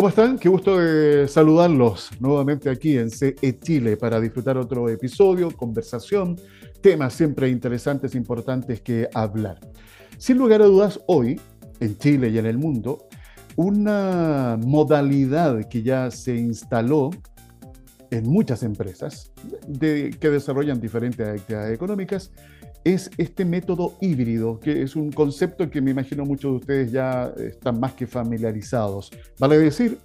¿Cómo están? Qué gusto de saludarlos nuevamente aquí en CE Chile para disfrutar otro episodio, conversación, temas siempre interesantes, importantes que hablar. Sin lugar a dudas, hoy, en Chile y en el mundo, una modalidad que ya se instaló en muchas empresas que desarrollan diferentes actividades económicas es este método híbrido, que es un concepto que me imagino muchos de ustedes ya están más que familiarizados. Vale decir,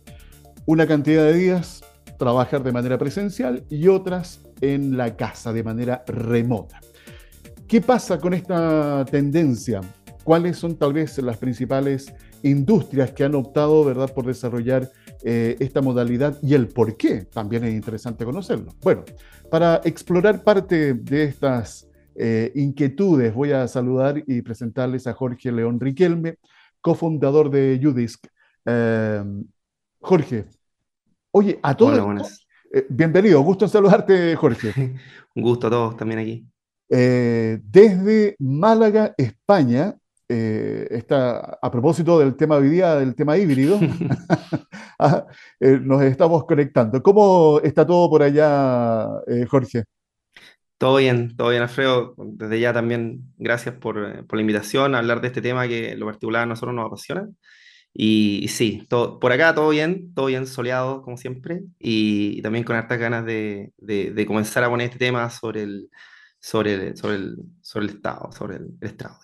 una cantidad de días trabajar de manera presencial y otras en la casa de manera remota. ¿Qué pasa con esta tendencia? ¿Cuáles son tal vez las principales industrias que han optado ¿verdad? por desarrollar eh, esta modalidad y el por qué? También es interesante conocerlo. Bueno, para explorar parte de estas eh, inquietudes, voy a saludar y presentarles a Jorge León Riquelme, cofundador de Udisk. Em, Jorge, oye, a todos. Eh, bienvenido, gusto en saludarte, Jorge. Un gusto a todos también aquí. Desde Málaga, España, está, a propósito del tema hoy día, del tema híbrido, ah, nos estamos conectando. ¿Cómo está todo por allá, Jorge? Todo bien, todo bien, Alfredo. Desde ya también gracias por, eh, por la invitación a hablar de este tema que en lo particular a nosotros nos apasiona. Y, sí, todo, por acá todo bien, todo bien soleado como siempre, y, también con hartas ganas de, de, comenzar a poner este tema sobre el, sobre el, sobre el, sobre el Estado, sobre el, Estado.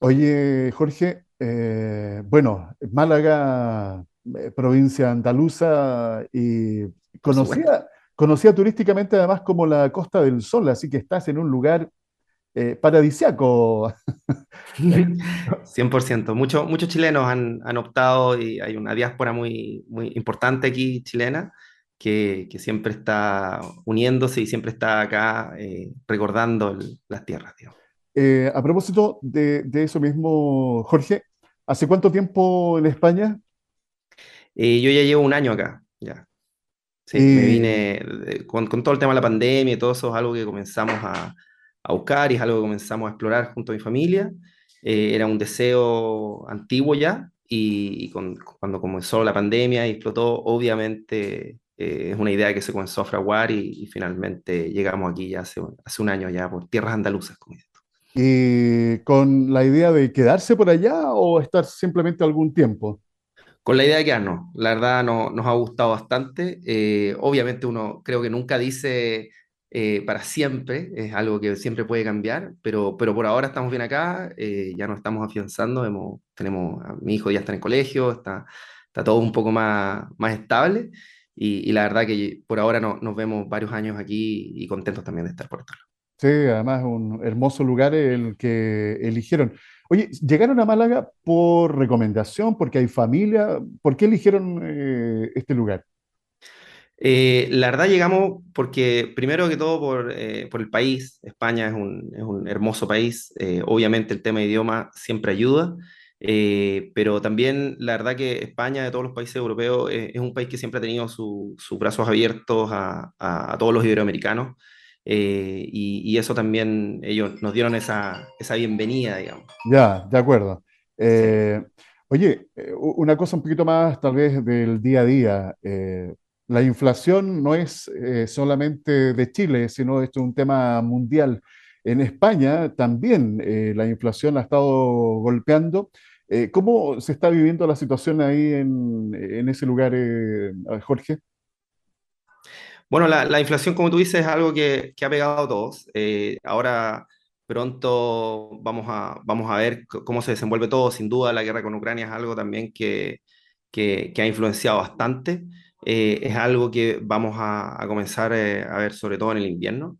Oye, Jorge, eh, bueno, Málaga, eh, provincia andaluza, y conocía, conocida turísticamente además como la Costa del Sol, así que estás en un lugar eh, paradisiaco. 100%. Muchos, muchos chilenos han, optado y hay una diáspora muy, muy importante aquí chilena que, siempre está uniéndose y siempre está acá eh, recordando las tierras. Eh, a propósito de, eso mismo, Jorge, ¿hace cuánto tiempo en España? yo ya llevo un año acá, ya. Sí, me vine con, con, todo el tema de la pandemia y todo eso es algo que comenzamos a, a buscar y es algo que comenzamos a explorar junto a mi familia. Eh, era un deseo antiguo ya y, cuando comenzó la pandemia y explotó, obviamente eh, es una idea que se comenzó a fraguar y, finalmente llegamos aquí ya hace, hace, un año ya por tierras andaluzas. Como ¿Y con la idea de quedarse por allá o estar simplemente algún tiempo? Con la idea de quedarnos, la verdad no, nos ha gustado bastante. Eh, obviamente uno creo que nunca dice eh, para siempre, es algo que siempre puede cambiar, pero, pero por ahora estamos bien acá, eh, ya nos estamos afianzando, hemos, tenemos, mi hijo ya está en el colegio, está, está todo un poco más, más estable y, y la verdad que por ahora no, nos vemos varios años aquí y contentos también de estar por lado. Sí, además un hermoso lugar el que eligieron. Oye, ¿llegaron a Málaga por recomendación, porque hay familia? ¿Por qué eligieron eh, este lugar? Eh, la verdad llegamos porque, primero que todo, por, eh, por el país. España es un, es un hermoso país. obviamente el tema de idioma siempre ayuda. pero también la verdad que España, de todos los países europeos, es un país que siempre ha tenido sus brazos abiertos a, a, a todos los iberoamericanos. Eh, y, eso también ellos nos dieron esa, esa bienvenida, digamos. Ya, de acuerdo. Eh, oye, eh, una cosa un poquito más tal vez del día a día. la inflación no es solamente de Chile, sino es un tema mundial. En España también la inflación ha estado golpeando. ¿Cómo se está viviendo la situación ahí en, en ese lugar, Jorge? Bueno, la, inflación, como tú dices, es algo que, ha pegado a todos. Eh, ahora pronto vamos a, vamos a ver cómo se desenvuelve todo. Sin duda, la guerra con Ucrania es algo también que, que, ha influenciado bastante. Eh, es algo que vamos a, comenzar eh, a ver sobre todo en el invierno.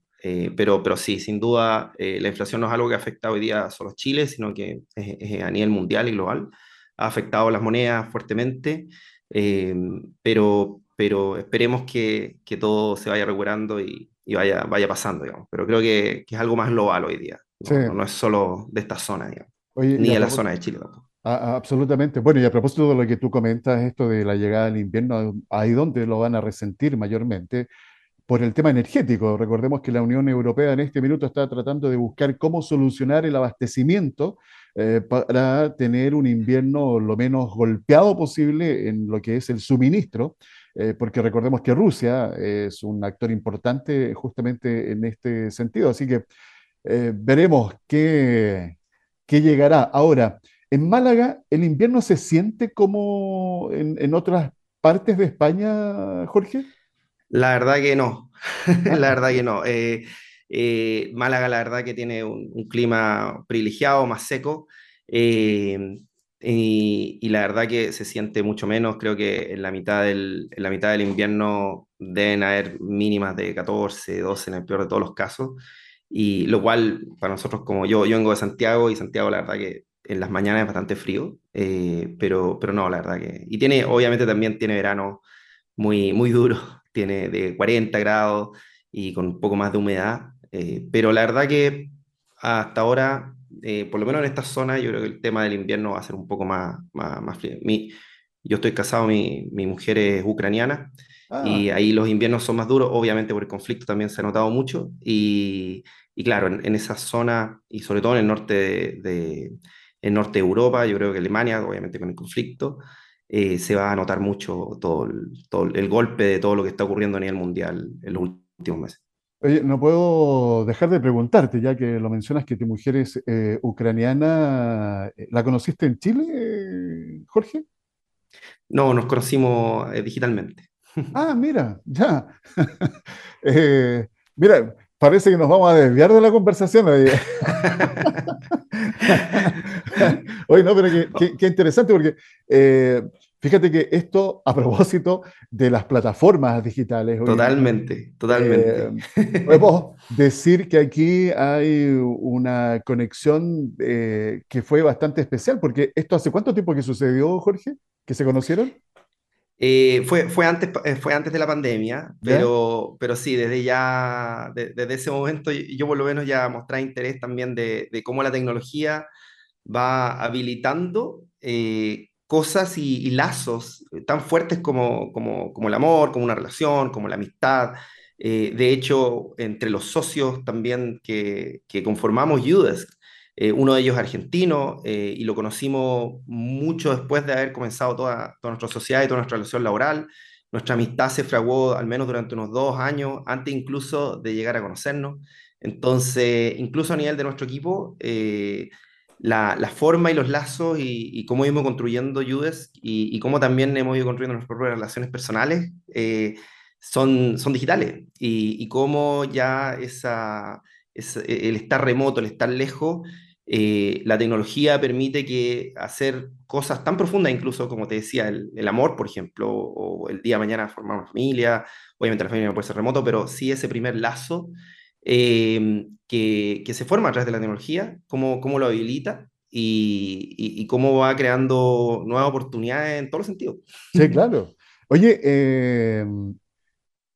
pero, pero sí, sin duda, la inflación no es algo que afecta hoy día solo a Chile, sino que es, a nivel mundial y global. Ha afectado las monedas fuertemente, pero, pero esperemos que, que todo se vaya recuperando y, y, vaya, vaya pasando, digamos. Pero creo que, que, es algo más global hoy día, no, no es solo de esta zona, digamos, ni de la zona de Chile tampoco. absolutamente. Bueno, y a propósito de lo que tú comentas, esto de la llegada del invierno, ahí donde lo van a resentir mayormente, por el tema energético. Recordemos que la Unión Europea en este minuto está tratando de buscar cómo solucionar el abastecimiento eh, para tener un invierno lo menos golpeado posible en lo que es el suministro, eh, porque recordemos que Rusia es un actor importante justamente en este sentido. Así que eh, veremos qué, qué llegará. Ahora, en Málaga, ¿el invierno se siente como en, en otras partes de España, Jorge? La verdad que no, la verdad que no. Eh, eh, Málaga, la verdad que tiene un, un clima privilegiado, más seco, eh, y, la verdad que se siente mucho menos. Creo que en la mitad del, la mitad del invierno deben haber mínimas de 14, 12 en el peor de todos los casos, y lo cual para nosotros, como yo, yo vengo de Santiago, y Santiago la verdad que en las mañanas es bastante frío, pero, pero no, la verdad que... Y tiene, obviamente también tiene verano muy, muy duro tiene de 40 grados y con un poco más de humedad, eh, pero la verdad que hasta ahora, eh, por lo menos en esta zona, yo creo que el tema del invierno va a ser un poco más, más, más frío. Mi, yo estoy casado, mi, mi mujer es ucraniana ah. y ahí los inviernos son más duros, obviamente por el conflicto también se ha notado mucho y, y claro, en, en, esa zona y sobre todo en el norte de, de, el norte de Europa, yo creo que Alemania, obviamente con el conflicto, eh, se va a notar mucho todo el, todo el golpe de todo lo que está ocurriendo a nivel mundial en los últimos meses. Oye, no puedo dejar de preguntarte, ya que lo mencionas que tu mujer es eh, ucraniana. Eh, ¿La conociste en Chile, Jorge? No, nos conocimos digitalmente. Ah, mira, ya. mira, parece que nos vamos a desviar de la conversación. Oye, Oye no, pero qué, qué, interesante, porque eh, fíjate que esto a propósito de las plataformas digitales. Totalmente, totalmente. Eh, podemos decir que aquí hay una conexión eh, que fue bastante especial, porque esto hace cuánto tiempo que sucedió, Jorge, que se conocieron? Eh, fue, fue, antes, eh, fue antes de la pandemia, pero, pero sí, desde ya, de, desde ese momento yo por lo menos ya mostré interés también de, de cómo la tecnología va habilitando eh, cosas y, y, lazos tan fuertes como, como, como, el amor, como una relación, como la amistad. Eh, de hecho, entre los socios también que, que conformamos Udesk, eh, uno de ellos argentino eh, y lo conocimos mucho después de haber comenzado toda, toda, nuestra sociedad y toda nuestra relación laboral. Nuestra amistad se fraguó al menos durante unos dos años, antes incluso de llegar a conocernos. Entonces, incluso a nivel de nuestro equipo, eh, la, forma y los lazos y, cómo hemos construyendo Judes y, y, cómo también hemos ido construyendo nuestras propias relaciones personales eh, son, son digitales. Y, cómo ya esa, esa, el estar remoto, el estar lejos, eh, la tecnología permite que hacer cosas tan profundas, incluso como te decía, el, el, amor, por ejemplo, o el día de mañana formar una familia, obviamente la familia no puede ser remoto, pero sí ese primer lazo eh, que, que, se forma a través de la tecnología, cómo, cómo lo habilita y, y, y, cómo va creando nuevas oportunidades en todos los sentidos. Sí, claro. Oye, eh,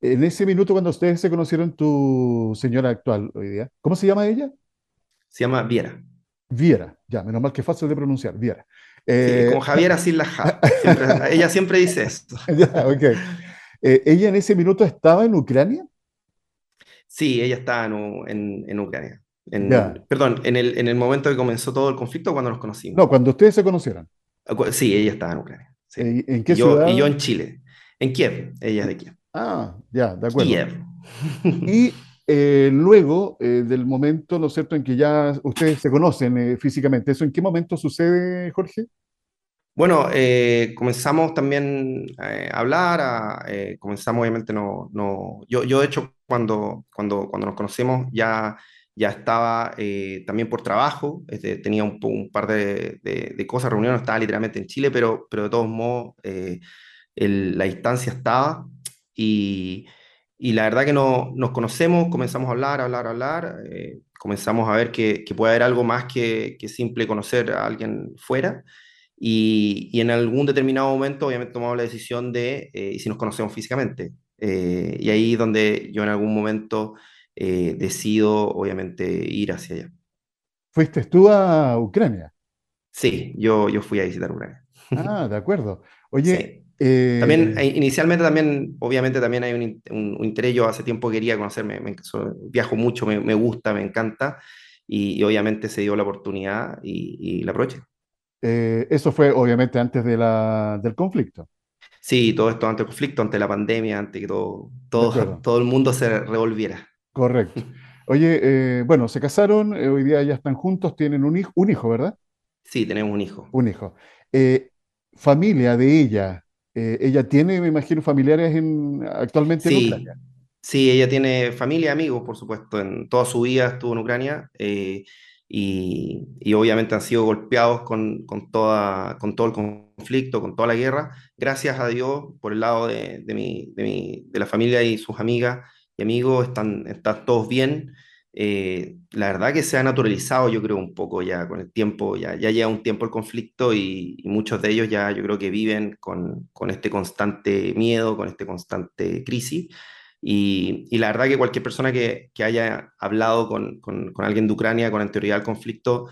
en ese minuto cuando ustedes se conocieron tu señora actual hoy día, ¿cómo se llama ella? Se llama Viera. Viera, ya, menos mal que fácil de pronunciar, Viera. Eh, sí, como Javier así la ja. Siempre, ella siempre dice esto. ya, okay. eh, ¿Ella en ese minuto estaba en Ucrania? Sí, ella estaba en, en, en Ucrania. En, perdón, en el, en el momento que comenzó todo el conflicto, cuando nos conocimos. No, cuando ustedes se conocieron. Sí, ella estaba en Ucrania. Sí. ¿En qué y yo, ciudad? Y yo en Chile. En Kiev, ella es de Kiev. Ah, ya, de acuerdo. Kiev. y eh, luego eh, del momento, ¿no es cierto?, en que ya ustedes se conocen eh, físicamente. ¿Eso en qué momento sucede, Jorge? Bueno, eh, comenzamos también a hablar, a, comenzamos obviamente no, no, yo, yo de hecho cuando, cuando, cuando nos conocimos ya, ya estaba también por trabajo, este, tenía un, un par de, de, de, cosas, reuniones, estaba literalmente en Chile, pero, pero de todos modos el, la distancia estaba y y la verdad que no, nos conocemos, comenzamos a hablar, hablar, hablar, eh, comenzamos a ver que, que, puede haber algo más que, que, simple conocer a alguien fuera. Y, y, en algún determinado momento, obviamente, tomamos la decisión de, eh, si nos conocemos físicamente. Eh, y ahí es donde yo en algún momento eh, decido, obviamente, ir hacia allá. ¿Fuiste tú a Ucrania? Sí, yo, yo fui a visitar Ucrania. Ah, de acuerdo. Oye, sí. también, eh, inicialmente también, obviamente también hay un, un, interés, yo hace tiempo quería conocerme, me, viajo mucho, me, me, gusta, me encanta, y, obviamente se dio la oportunidad y, y la aproveché. Eh, eso fue obviamente antes de la, del conflicto. Sí, todo esto antes del conflicto, ante la pandemia, antes que todo, todo, todo el mundo se revolviera. Correcto. Oye, eh, bueno, se casaron, hoy día ya están juntos, tienen un hijo, un hijo, ¿verdad? Sí, tenemos un hijo. Un hijo. familia de ella, eh, ella tiene, me imagino, familiares en, actualmente en Ucrania. Sí, ella tiene familia, amigos, por supuesto. En toda su vida estuvo en Ucrania eh, y, y, obviamente han sido golpeados con, con, toda, con todo el conflicto, con toda la guerra. Gracias a Dios, por el lado de, de, mi, de, mi, de la familia y sus amigas y amigos, están, están todos bien. Eh, la verdad que se ha naturalizado, yo creo, un poco ya con el tiempo, ya, ya lleva un tiempo el conflicto y, muchos de ellos ya yo creo que viven con, con este constante miedo, con este constante crisis. Y, y la verdad que cualquier persona que, que haya hablado con, con, con, alguien de Ucrania con anterioridad al conflicto,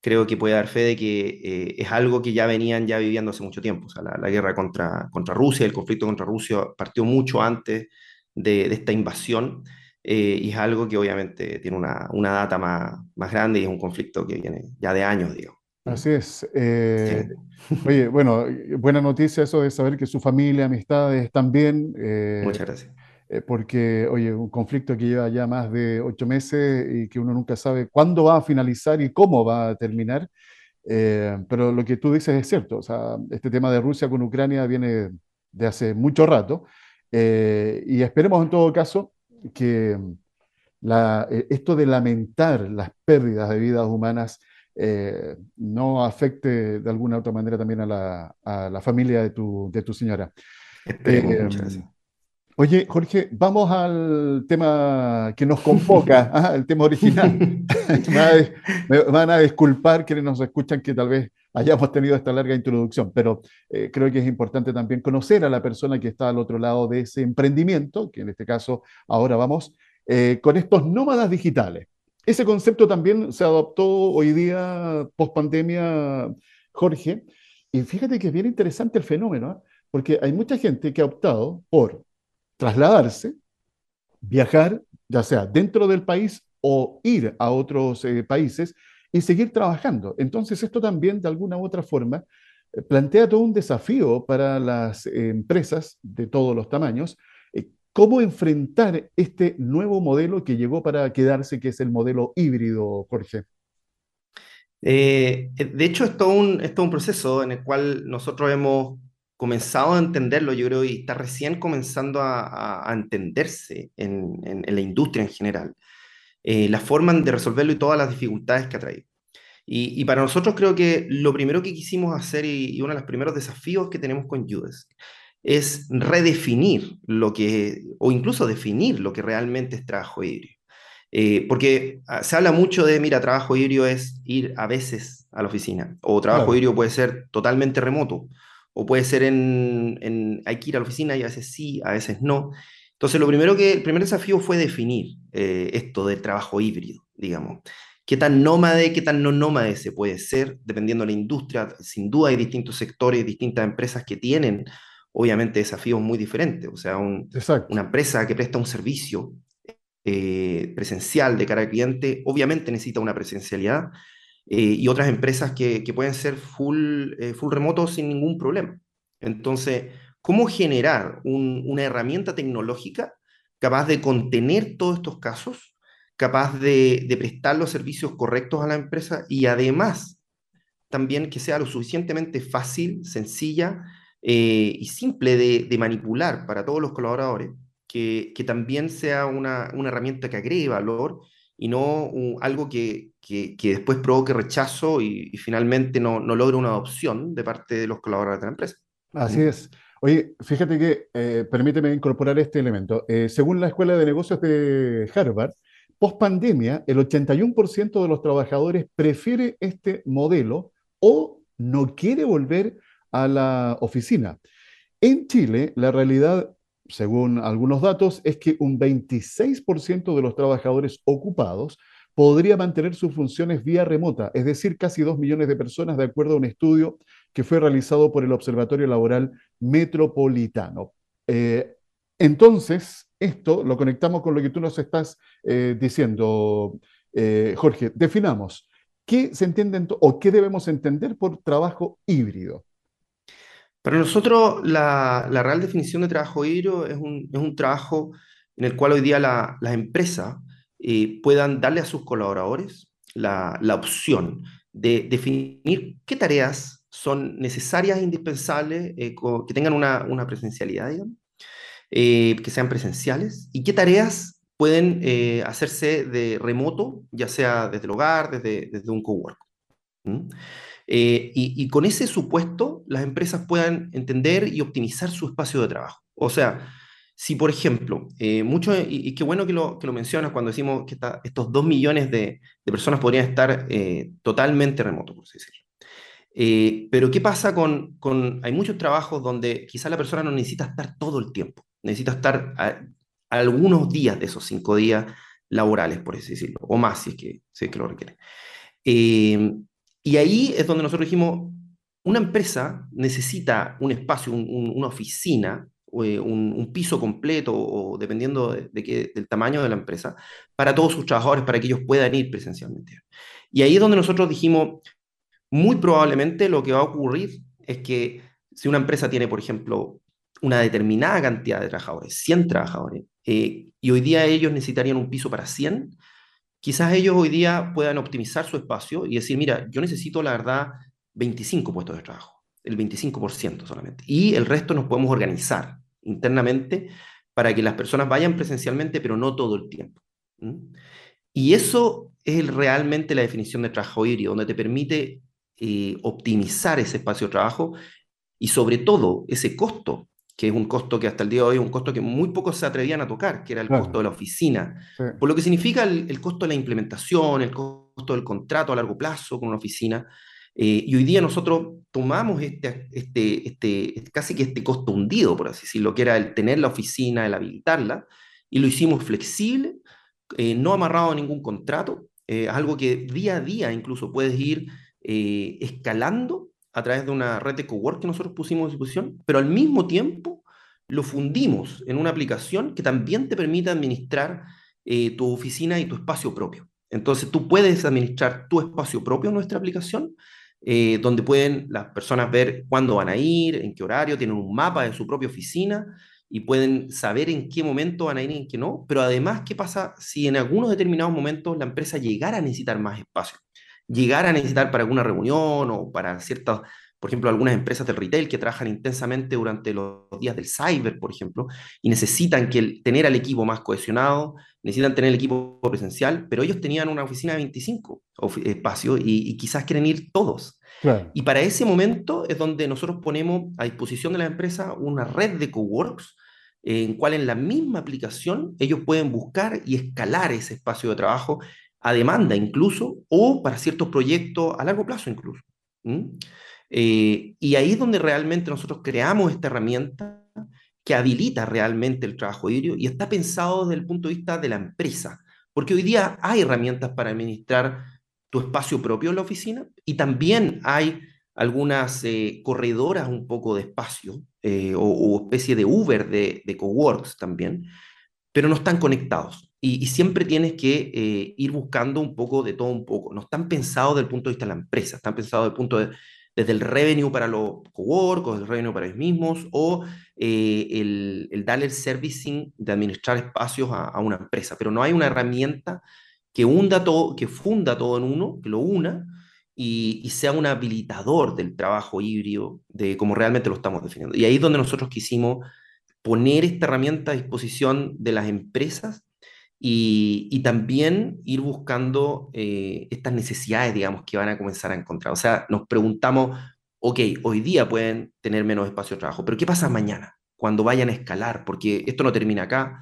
creo que puede dar fe de que eh, es algo que ya venían ya viviendo hace mucho tiempo. O sea, la, la, guerra contra, contra Rusia, el conflicto contra Rusia partió mucho antes de, de esta invasión. Eh, y es algo que obviamente tiene una, una data más, más, grande y es un conflicto que viene ya de años, digo. Así es. Eh, oye, bueno, buena noticia eso de saber que su familia, amistades están bien. Eh, Muchas gracias. Porque, oye, un conflicto que lleva ya más de ocho meses y que uno nunca sabe cuándo va a finalizar y cómo va a terminar. pero lo que tú dices es cierto. O sea, este tema de Rusia con Ucrania viene de hace mucho rato. y esperemos en todo caso que la, eh, esto de lamentar las pérdidas de vidas humanas eh, no afecte de alguna u otra manera también a la, a la familia de tu, de tu señora. Eh, oye, Jorge, vamos al tema que nos convoca, ah, el tema original. me, van a disculpar quienes nos escuchan que tal vez hayamos tenido esta larga introducción, pero eh, creo que es importante también conocer a la persona que está al otro lado de ese emprendimiento, que en este caso ahora vamos eh, con estos nómadas digitales. Ese concepto también se adoptó hoy día, post pandemia, Jorge, y fíjate que es bien interesante el fenómeno, ¿eh? porque hay mucha gente que ha optado por trasladarse, viajar, ya sea dentro del país o ir a otros países, y seguir trabajando. Entonces, esto también, de alguna u otra forma, eh, plantea todo un desafío para las empresas de todos los tamaños, eh, cómo enfrentar este nuevo modelo que llegó para quedarse, que es el modelo híbrido, Jorge. Eh, de hecho, es todo, es un proceso en el cual nosotros hemos comenzado a entenderlo, yo creo, y está recién comenzando a, a, entenderse en, en, en, la industria en general eh, la forma de resolverlo y todas las dificultades que ha traído. Y, y, para nosotros creo que lo primero que quisimos hacer y, y uno de los primeros desafíos que tenemos con Judas es redefinir lo que, o incluso definir lo que realmente es trabajo híbrido. Eh, porque ah, se habla mucho de, mira, trabajo híbrido es ir a veces a la oficina, o trabajo claro. híbrido puede ser totalmente remoto, o puede ser en, en, hay que ir a la oficina y a veces sí, a veces no. Entonces, lo primero que, el primer desafío fue definir eh, esto del trabajo híbrido, digamos. ¿Qué tan nómade, qué tan no nómade se puede ser, dependiendo de la industria? Sin duda hay distintos sectores, distintas empresas que tienen, obviamente, desafíos muy diferentes. O sea, un, una empresa que presta un servicio eh, presencial de cara al cliente, obviamente necesita una presencialidad, eh, y otras empresas que, pueden ser full, eh, full remoto sin ningún problema. Entonces, cómo generar un, una herramienta tecnológica capaz de contener todos estos casos, capaz de, prestar los servicios correctos a la empresa y además también que sea lo suficientemente fácil, sencilla eh, y simple de, de, manipular para todos los colaboradores, que, que también sea una, una, herramienta que agregue valor y no algo que, que, que, después provoque rechazo y, y finalmente no, no logre una adopción de parte de los colaboradores de la empresa. Así es. Oye, fíjate que, eh, permíteme incorporar este elemento. Eh, según la Escuela de Negocios de Harvard, post pandemia, el 81% de los trabajadores prefiere este modelo o no quiere volver a la oficina. En Chile, la realidad, según algunos datos, es que un 26% de los trabajadores ocupados podría mantener sus funciones vía remota, es decir, casi 2 millones de personas de acuerdo a un estudio que fue realizado por el Observatorio Laboral Metropolitano. Eh, entonces, esto lo conectamos con lo que tú nos estás eh, diciendo, eh, Jorge. Definamos, ¿qué se entiende o qué debemos entender por trabajo híbrido? Para nosotros, la, real definición de trabajo híbrido es un, trabajo en el cual hoy día las empresas puedan darle a sus colaboradores la, opción de definir qué tareas son necesarias e indispensables, que tengan una, presencialidad, digamos, eh, que sean presenciales y qué tareas pueden eh, hacerse de remoto, ya sea desde el hogar, desde, desde un cowork. Eh, y, con ese supuesto, las empresas puedan entender y optimizar su espacio de trabajo. O sea, si por ejemplo, mucho, y, qué bueno que lo, que lo mencionas cuando decimos que estos dos millones de, de personas podrían estar totalmente remotos, por así decirlo. pero ¿qué pasa con, con, Hay muchos trabajos donde quizá la persona no necesita estar todo el tiempo necesita estar algunos días de esos cinco días laborales, por así decirlo, o más si es que, si es que lo requiere. Eh, y ahí es donde nosotros dijimos, una empresa necesita un espacio, una oficina, eh, un, piso completo, o dependiendo de, de del tamaño de la empresa, para todos sus trabajadores, para que ellos puedan ir presencialmente. Y ahí es donde nosotros dijimos, muy probablemente lo que va a ocurrir es que si una empresa tiene, por ejemplo, una determinada cantidad de trabajadores, 100 trabajadores, eh, y hoy día ellos necesitarían un piso para 100, quizás ellos hoy día puedan optimizar su espacio y decir, mira, yo necesito la verdad 25 puestos de trabajo, el 25% solamente, y el resto nos podemos organizar internamente para que las personas vayan presencialmente, pero no todo el tiempo. Y eso es realmente la definición de trabajo híbrido, donde te permite eh, optimizar ese espacio de trabajo y sobre todo ese costo que es un costo que hasta el día de hoy es un costo que muy pocos se atrevían a tocar, que era el costo de la oficina. Por lo que significa el, costo de la implementación, el costo del contrato a largo plazo con una oficina. Eh, y hoy día nosotros tomamos este, este, este, casi que este costo hundido, por así decirlo, que era el tener la oficina, el habilitarla, y lo hicimos flexible, eh, no amarrado a ningún contrato, eh, algo que día a día incluso puedes ir escalando a través de una red de cowork que nosotros pusimos a disposición, pero al mismo tiempo lo fundimos en una aplicación que también te permite administrar eh, tu oficina y tu espacio propio. Entonces tú puedes administrar tu espacio propio en nuestra aplicación, eh, donde pueden las personas ver cuándo van a ir, en qué horario, tienen un mapa de su propia oficina y pueden saber en qué momento van a ir y en qué no, pero además qué pasa si en algunos determinados momentos la empresa llegara a necesitar más espacio llegar a necesitar para alguna reunión o para ciertas, por ejemplo, algunas empresas del retail que trabajan intensamente durante los días del cyber, por ejemplo, y necesitan que tener al equipo más cohesionado, necesitan tener el equipo presencial, pero ellos tenían una oficina de 25 espacios y, quizás quieren ir todos. Y para ese momento es donde nosotros ponemos a disposición de la empresa una red de coworks en cual en la misma aplicación ellos pueden buscar y escalar ese espacio de trabajo a demanda incluso, o para ciertos proyectos a largo plazo incluso. Eh, y ahí es donde realmente nosotros creamos esta herramienta que habilita realmente el trabajo híbrido y está pensado desde el punto de vista de la empresa, porque hoy día hay herramientas para administrar tu espacio propio en la oficina y también hay algunas eh, corredoras un poco de espacio eh, o, especie de Uber de, de coworks también, pero no están conectados. Y, siempre tienes que eh, ir buscando un poco de todo un poco. No están pensados desde el punto de vista de la empresa, están pensados desde el punto de, desde el revenue para los cowork, o el revenue para ellos mismos, o eh, el, el, darle el servicing de administrar espacios a, una empresa. Pero no hay una herramienta que, hunda todo, que funda todo en uno, que lo una, y, y, sea un habilitador del trabajo híbrido, de como realmente lo estamos definiendo. Y ahí es donde nosotros quisimos poner esta herramienta a disposición de las empresas y, también ir buscando eh, estas necesidades, digamos, que van a comenzar a encontrar. O sea, nos preguntamos, ok, hoy día pueden tener menos espacio de trabajo, pero ¿qué pasa mañana? Cuando vayan a escalar, porque esto no termina acá.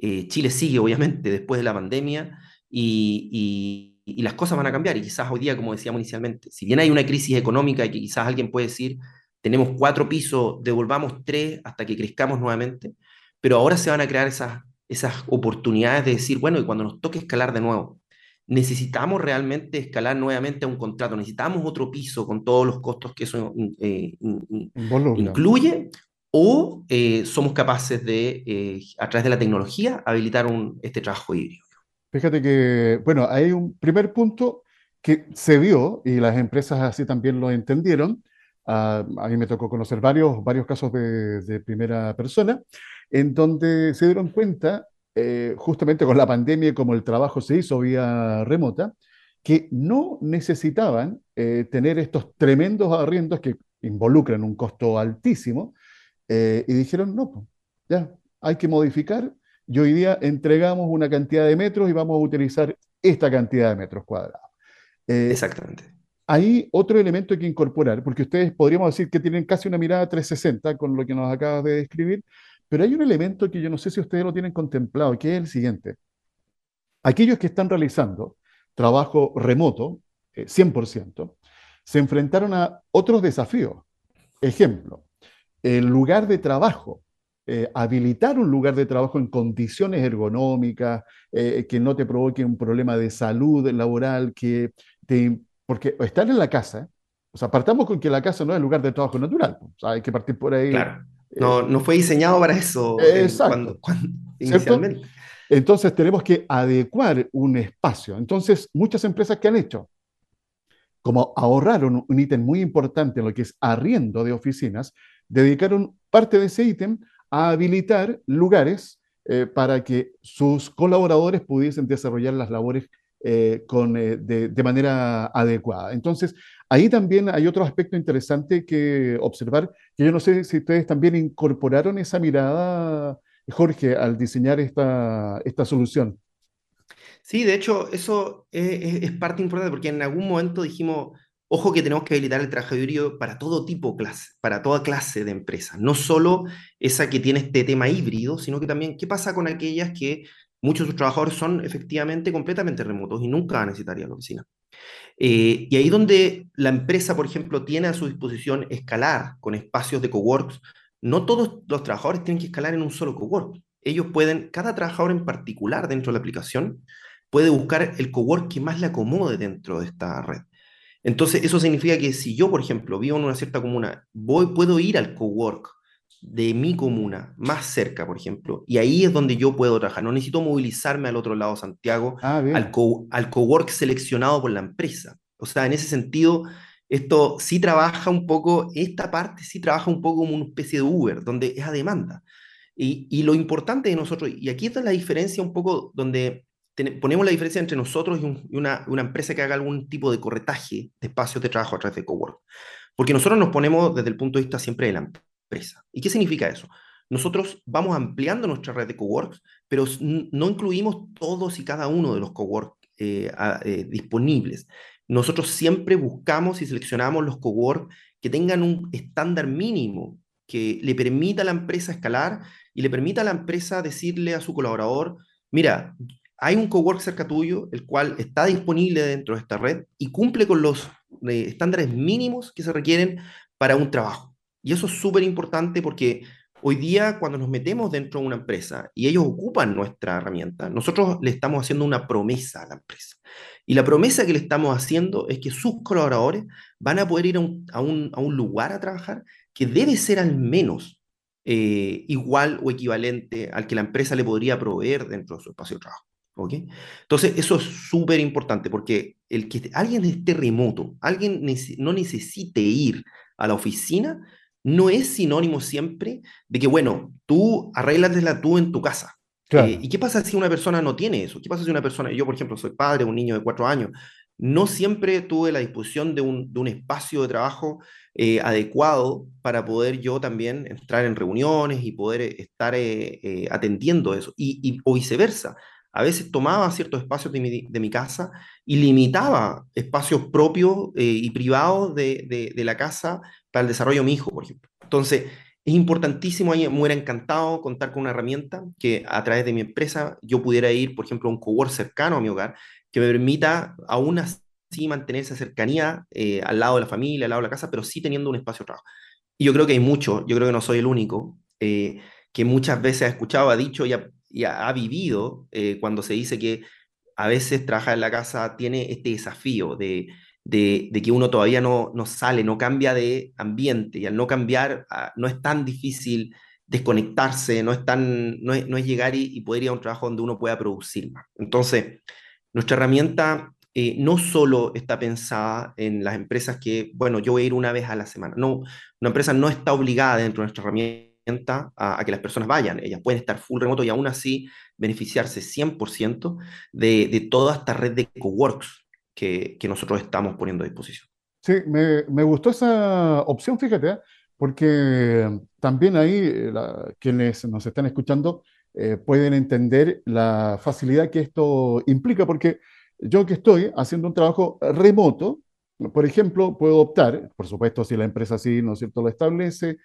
Eh, Chile sigue, obviamente, después de la pandemia y, y, las cosas van a cambiar. Y quizás hoy día, como decíamos inicialmente, si bien hay una crisis económica y que quizás alguien puede decir, tenemos cuatro pisos, devolvamos tres hasta que crezcamos nuevamente, pero ahora se van a crear esas esas oportunidades de decir, bueno, y cuando nos toque escalar de nuevo, necesitamos realmente escalar nuevamente a un contrato, necesitamos otro piso con todos los costos que eso eh, incluye, o eh, somos capaces de, eh, a través de la tecnología, habilitar un, este trabajo híbrido. Fíjate que, bueno, hay un primer punto que se vio y las empresas así también lo entendieron. Ah, a mí me tocó conocer varios, varios casos de, de primera persona en donde se dieron cuenta eh, justamente con la pandemia y como el trabajo se hizo vía remota, que no necesitaban eh, tener estos tremendos arriendos que involucran un costo altísimo, eh, y dijeron, no, ya, hay que modificar, y hoy día entregamos una cantidad de metros y vamos a utilizar esta cantidad de metros cuadrados. Exactamente. Hay otro elemento que incorporar, porque ustedes podríamos decir que tienen casi una mirada 360 con lo que nos acabas de describir, pero hay un elemento que yo no sé si ustedes lo tienen contemplado, que es el siguiente. Aquellos que están realizando trabajo remoto, 100%, eh, se enfrentaron a otros desafíos. Ejemplo, el lugar de trabajo, eh, habilitar un lugar de trabajo en condiciones ergonómicas, eh, que no te provoque un problema de salud laboral, que porque estar en la casa, o sea, partamos con que la casa no es el lugar de trabajo natural, sea, hay que partir por ahí. Claro. No, no fue diseñado para eso eh, cuando, inicialmente. Entonces tenemos que adecuar un espacio. Entonces, muchas empresas que han hecho, como ahorraron un ítem muy importante en lo que es arriendo de oficinas, dedicaron parte de ese ítem a habilitar lugares eh, para que sus colaboradores pudiesen desarrollar las labores eh, con, de, de, manera adecuada. Entonces, Ahí también hay otro aspecto interesante que observar, que yo no sé si ustedes también incorporaron esa mirada, Jorge, al diseñar esta, esta solución. Sí, de hecho, eso es, parte importante porque en algún momento dijimos, ojo que tenemos que habilitar el trabajo híbrido para todo tipo clase, para toda clase de empresas, no solo esa que tiene este tema híbrido, sino que también qué pasa con aquellas que muchos de sus trabajadores son efectivamente completamente remotos y nunca van a necesitar ir a la oficina. Eh, y ahí donde la empresa, por ejemplo, tiene a su disposición escalar con espacios de coworks, no todos los trabajadores tienen que escalar en un solo cowork. Ellos pueden, cada trabajador en particular dentro de la aplicación, puede buscar el cowork que más le acomode dentro de esta red. Entonces, eso significa que si yo, por ejemplo, vivo en una cierta comuna, voy, puedo ir al cowork de mi comuna más cerca, por ejemplo, y ahí es donde yo puedo trabajar. No necesito movilizarme al otro lado de Santiago, ah, al, co al cowork seleccionado por la empresa. O sea, en ese sentido, esto sí trabaja un poco, esta parte sí trabaja un poco como una especie de Uber, donde es a demanda. Y, y lo importante de nosotros, y aquí está la diferencia un poco donde ponemos la diferencia entre nosotros y, una, una, empresa que haga algún tipo de corretaje de espacios de trabajo a través de cowork. Porque nosotros nos ponemos desde el punto de vista siempre de la ¿Y qué significa eso? Nosotros vamos ampliando nuestra red de coworks, pero no incluimos todos y cada uno de los coworks eh, eh, disponibles. Nosotros siempre buscamos y seleccionamos los coworks que tengan un estándar mínimo que le permita a la empresa escalar y le permita a la empresa decirle a su colaborador, mira, hay un cowork cerca tuyo, el cual está disponible dentro de esta red y cumple con los eh, estándares mínimos que se requieren para un trabajo. Y eso es súper importante porque hoy día cuando nos metemos dentro de una empresa y ellos ocupan nuestra herramienta, nosotros le estamos haciendo una promesa a la empresa. Y la promesa que le estamos haciendo es que sus colaboradores van a poder ir a un, lugar a trabajar que debe ser al menos eh, igual o equivalente al que la empresa le podría proveer dentro de su espacio de trabajo. ¿Okay? Entonces, eso es súper importante porque el que alguien esté remoto, alguien no necesite ir a la oficina, no es sinónimo siempre de que, bueno, tú arréglatela tú en tu casa. Eh, ¿Y qué pasa si una persona no tiene eso? ¿Qué pasa si una persona, yo por ejemplo soy padre, un niño de cuatro años, no siempre tuve la disposición de un, de un espacio de trabajo eh, adecuado para poder yo también entrar en reuniones y poder eh, estar atendiendo eso, y, o viceversa. A veces tomaba ciertos espacios de mi, de mi casa y limitaba espacios propios y privados de, de, de la casa para el desarrollo de mi hijo, por ejemplo. Entonces, es importantísimo, ahí me hubiera encantado contar con una herramienta que a través de mi empresa yo pudiera ir, por ejemplo, a un cowork cercano a mi hogar, que me permita aún así mantener esa cercanía eh, al lado de la familia, al lado de la casa, pero sí teniendo un espacio de trabajo. Y yo creo que hay mucho, yo creo que no soy el único, eh, que muchas veces ha escuchado, ha dicho y ha, vivido eh, cuando se dice que a veces trabajar en la casa tiene este desafío de, de, que uno todavía no, no, sale, no cambia de ambiente y al no cambiar ah, no es tan difícil desconectarse, no es, tan, no es, no es llegar y, poder ir a un trabajo donde uno pueda producir más. Entonces, nuestra herramienta eh, no solo está pensada en las empresas que, bueno, yo voy a ir una vez a la semana. No, una empresa no está obligada dentro de nuestra herramienta a, que las personas vayan. Ellas pueden estar full remoto y aún así beneficiarse 100% de, de toda esta red de coworks que, que nosotros estamos poniendo a disposición. Sí, me, gustó esa opción, fíjate, ¿eh? porque también ahí eh, quienes nos están escuchando eh, pueden entender la facilidad que esto implica, porque yo que estoy haciendo un trabajo remoto, por ejemplo, puedo optar, por supuesto, si la empresa así, ¿no es cierto?, lo establece,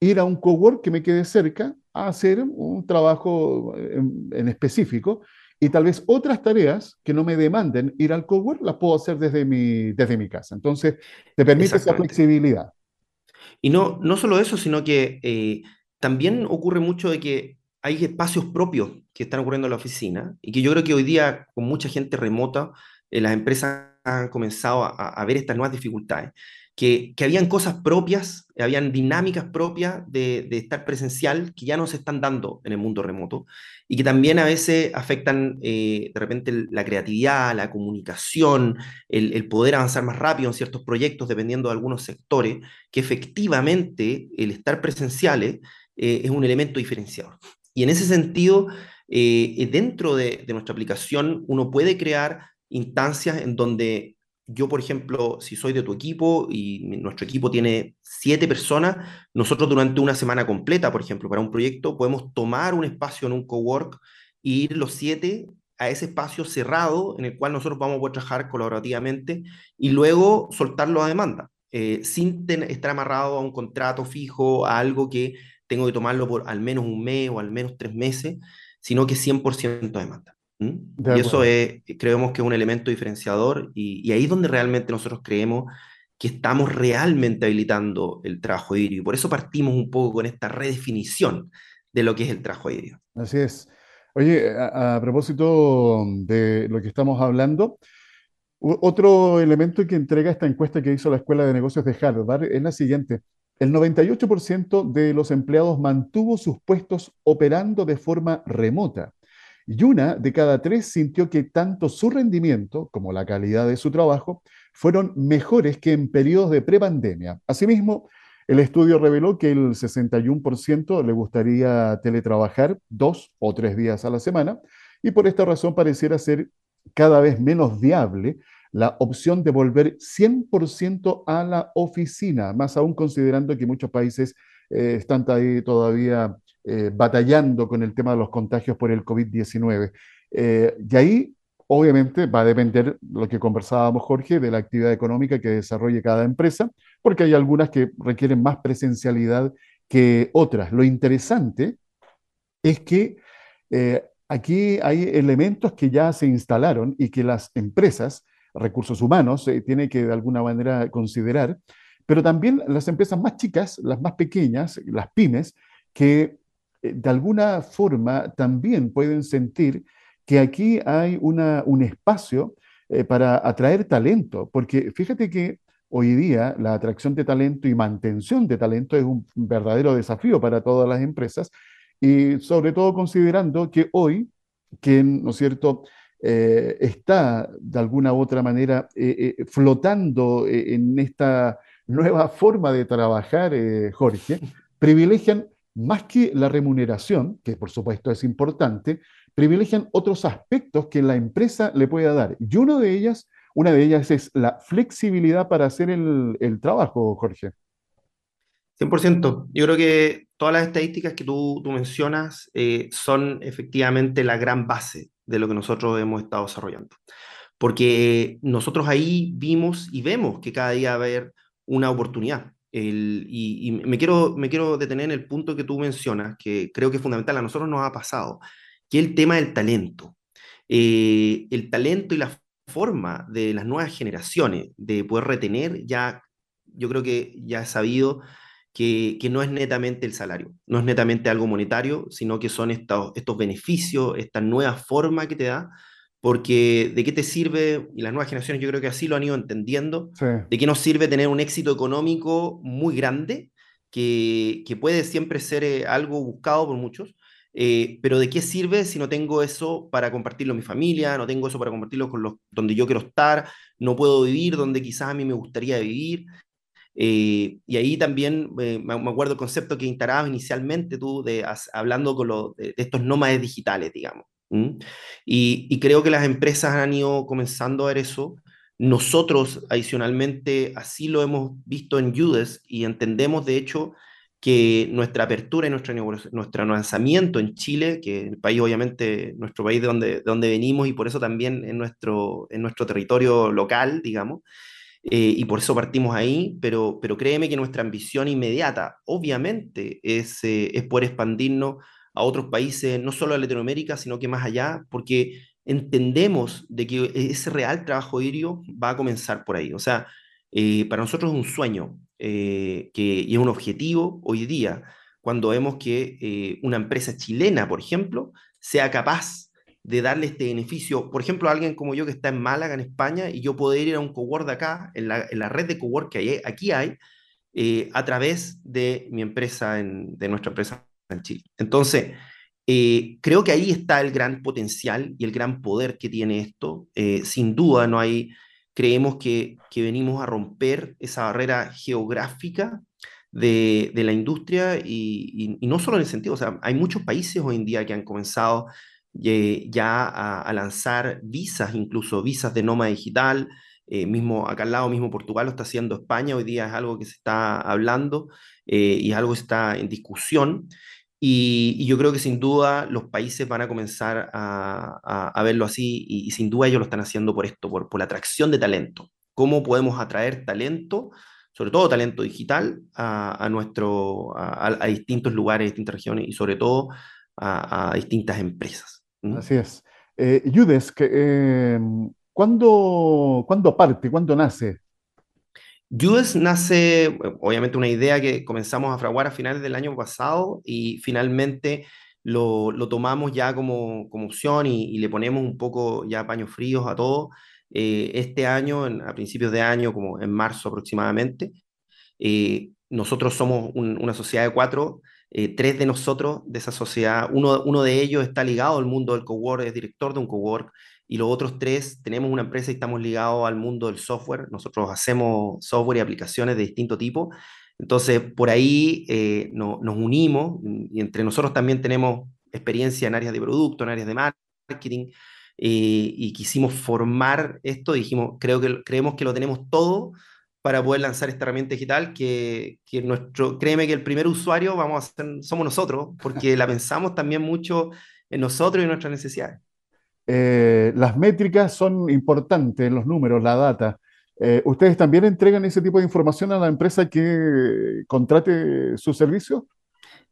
ir a un cowork que me quede cerca a hacer un trabajo en, específico y tal vez otras tareas que no me demanden ir al cowork las puedo hacer desde mi, desde mi casa. Entonces, te permite esa flexibilidad. Y no, no solo eso, sino que eh, también ocurre mucho de que hay espacios propios que están ocurriendo en la oficina y que yo creo que hoy día, con mucha gente remota, eh, las empresas han comenzado a, a, ver estas nuevas dificultades que, habían cosas propias, habían dinámicas propias de, estar presencial que ya no se están dando en el mundo remoto y que también a veces afectan eh, de repente la creatividad, la comunicación, el, poder avanzar más rápido en ciertos proyectos dependiendo de algunos sectores, que efectivamente el estar presenciales eh, es un elemento diferenciador. Y en ese sentido, eh, dentro de nuestra aplicación uno puede crear instancias en donde yo, por ejemplo, si soy de tu equipo y nuestro equipo tiene siete personas, nosotros durante una semana completa, por ejemplo, para un proyecto, podemos tomar un espacio en un cowork e ir los siete a ese espacio cerrado en el cual nosotros vamos a poder trabajar colaborativamente y luego soltarlo a demanda, eh, sin estar amarrado a un contrato fijo, a algo que tengo que tomarlo por al menos un mes o al menos tres meses, sino que 100% a demanda. Y eso es, creemos que es un elemento diferenciador y, ahí es donde realmente nosotros creemos que estamos realmente habilitando el trabajo híbrido. Por eso partimos un poco con esta redefinición de lo que es el trabajo híbrido. Así es. Oye, a, propósito de lo que estamos hablando, otro elemento que entrega esta encuesta que hizo la Escuela de Negocios de Harvard es la siguiente. El 98% de los empleados mantuvo sus puestos operando de forma remota y una de cada tres sintió que tanto su rendimiento como la calidad de su trabajo fueron mejores que en periodos de prepandemia. Asimismo, el estudio reveló que el 61% le gustaría teletrabajar dos o tres días a la semana y por esta razón pareciera ser cada vez menos viable la opción de volver 100% a la oficina, más aún considerando que muchos países eh, están todavía eh, batallando con el tema de los contagios por el COVID-19. Eh, y ahí, obviamente, va a depender lo que conversábamos, Jorge, de la actividad económica que desarrolle cada empresa, porque hay algunas que requieren más presencialidad que otras. Lo interesante es que eh, aquí hay elementos que ya se instalaron y que las empresas, recursos humanos, tienen que de alguna manera considerar, pero también las empresas más chicas, las más pequeñas, las pymes, que eh, de alguna forma también pueden sentir que aquí hay una, un espacio eh, para atraer talento, porque fíjate que hoy día la atracción de talento y mantención de talento es un verdadero desafío para todas las empresas y sobre todo considerando que hoy, quien, ¿no es cierto?, eh, está de alguna u otra manera flotando en esta nueva forma de trabajar, Jorge, privilegian más que la remuneración, que por supuesto es importante, privilegian otros aspectos que la empresa le pueda dar. Y uno de ellas, una de ellas es la flexibilidad para hacer el, trabajo, Jorge. 100%. Yo creo que todas las estadísticas que tú, mencionas eh, son efectivamente la gran base de lo que nosotros hemos estado desarrollando. Porque nosotros ahí vimos y vemos que cada día va a haber una oportunidad y, me, quiero, me quiero detener en el punto que tú mencionas, que creo que es fundamental, a nosotros nos ha pasado, que es el tema del talento. Eh, el talento y la forma de las nuevas generaciones de poder retener, ya yo creo que ya he sabido que, que, no es netamente el salario, no es netamente algo monetario, sino que son estos, estos beneficios, esta nueva forma que te da porque de qué te sirve, y las nuevas generaciones yo creo que así lo han ido entendiendo, Sí. de qué nos sirve tener un éxito económico muy grande, que, que puede siempre ser eh, algo buscado por muchos, eh, pero de qué sirve si no tengo eso para compartirlo con mi familia, no tengo eso para compartirlo con los donde yo quiero estar, no puedo vivir donde quizás a mí me gustaría vivir. Eh, y ahí también eh, me, acuerdo el concepto que instalabas inicialmente tú, de, as- hablando con los, de, de estos nómades digitales, digamos. ¿M? Y, y creo que las empresas han ido comenzando a ver eso. Nosotros, adicionalmente, así lo hemos visto en Judes y entendemos, de hecho, que nuestra apertura y nuestro, nuestro lanzamiento en Chile, que el país, obviamente, nuestro país de donde, de donde venimos y por eso también en nuestro, en nuestro territorio local, digamos, eh, y por eso partimos ahí, pero, pero créeme que nuestra ambición inmediata, obviamente, es, eh, es poder expandirnos a otros países, no solo a Latinoamérica, sino que más allá, porque entendemos de que ese real trabajo aéreo va a comenzar por ahí. O sea, eh, para nosotros es un sueño eh, que, y es un objetivo hoy día, cuando vemos que eh, una empresa chilena, por ejemplo, sea capaz de darle este beneficio, por ejemplo, a alguien como yo que está en Málaga, en España, y yo poder ir a un cowork de acá, en la, en la red de cowork que aquí hay, a través de mi empresa, de nuestra empresa Entonces, eh, creo que ahí está el gran potencial y el gran poder que tiene esto. Eh, sin duda, no hay, creemos que, que venimos a romper esa barrera geográfica de, de la industria y, no solo en el sentido, o sea, hay muchos países hoy en día que han comenzado eh, ya a, lanzar visas, incluso visas de nómada digital, mismo acá al lado, mismo Portugal lo está haciendo España, hoy día es algo que se está hablando y algo está en discusión. Y, yo creo que sin duda los países van a comenzar a, a, verlo así y, sin duda ellos lo están haciendo por esto, por, por la atracción de talento. ¿Cómo podemos atraer talento, sobre todo talento digital, a, a nuestro, a, distintos lugares, distintas regiones y sobre todo a, distintas empresas? ¿Mm? Así es. Eh, Judes, que, eh, ¿cuándo, ¿cuándo parte? ¿Cuándo nace? Judes nace, obviamente, una idea que comenzamos a fraguar a finales del año pasado y finalmente lo, lo tomamos ya como, como opción y, y, le ponemos un poco ya paños fríos a todo. Eh, este año, en, a principios de año, como en marzo aproximadamente, eh, nosotros somos un, una sociedad de cuatro, eh, tres de nosotros de esa sociedad, uno, uno de ellos está ligado al mundo del cowork, es director de un cowork, y los otros tres tenemos una empresa y estamos ligados al mundo del software. Nosotros hacemos software y aplicaciones de distinto tipo. Entonces, por ahí eh, no, nos unimos y entre nosotros también tenemos experiencia en áreas de producto, en áreas de marketing, eh, y quisimos formar esto. Dijimos, creo que, creemos que lo tenemos todo para poder lanzar esta herramienta digital que, que nuestro, créeme que el primer usuario vamos a ser, somos nosotros, porque la pensamos también mucho en nosotros y en nuestras necesidades. Eh, las métricas son importantes, los números, la data. Eh, ¿Ustedes también entregan ese tipo de información a la empresa que contrate su servicio?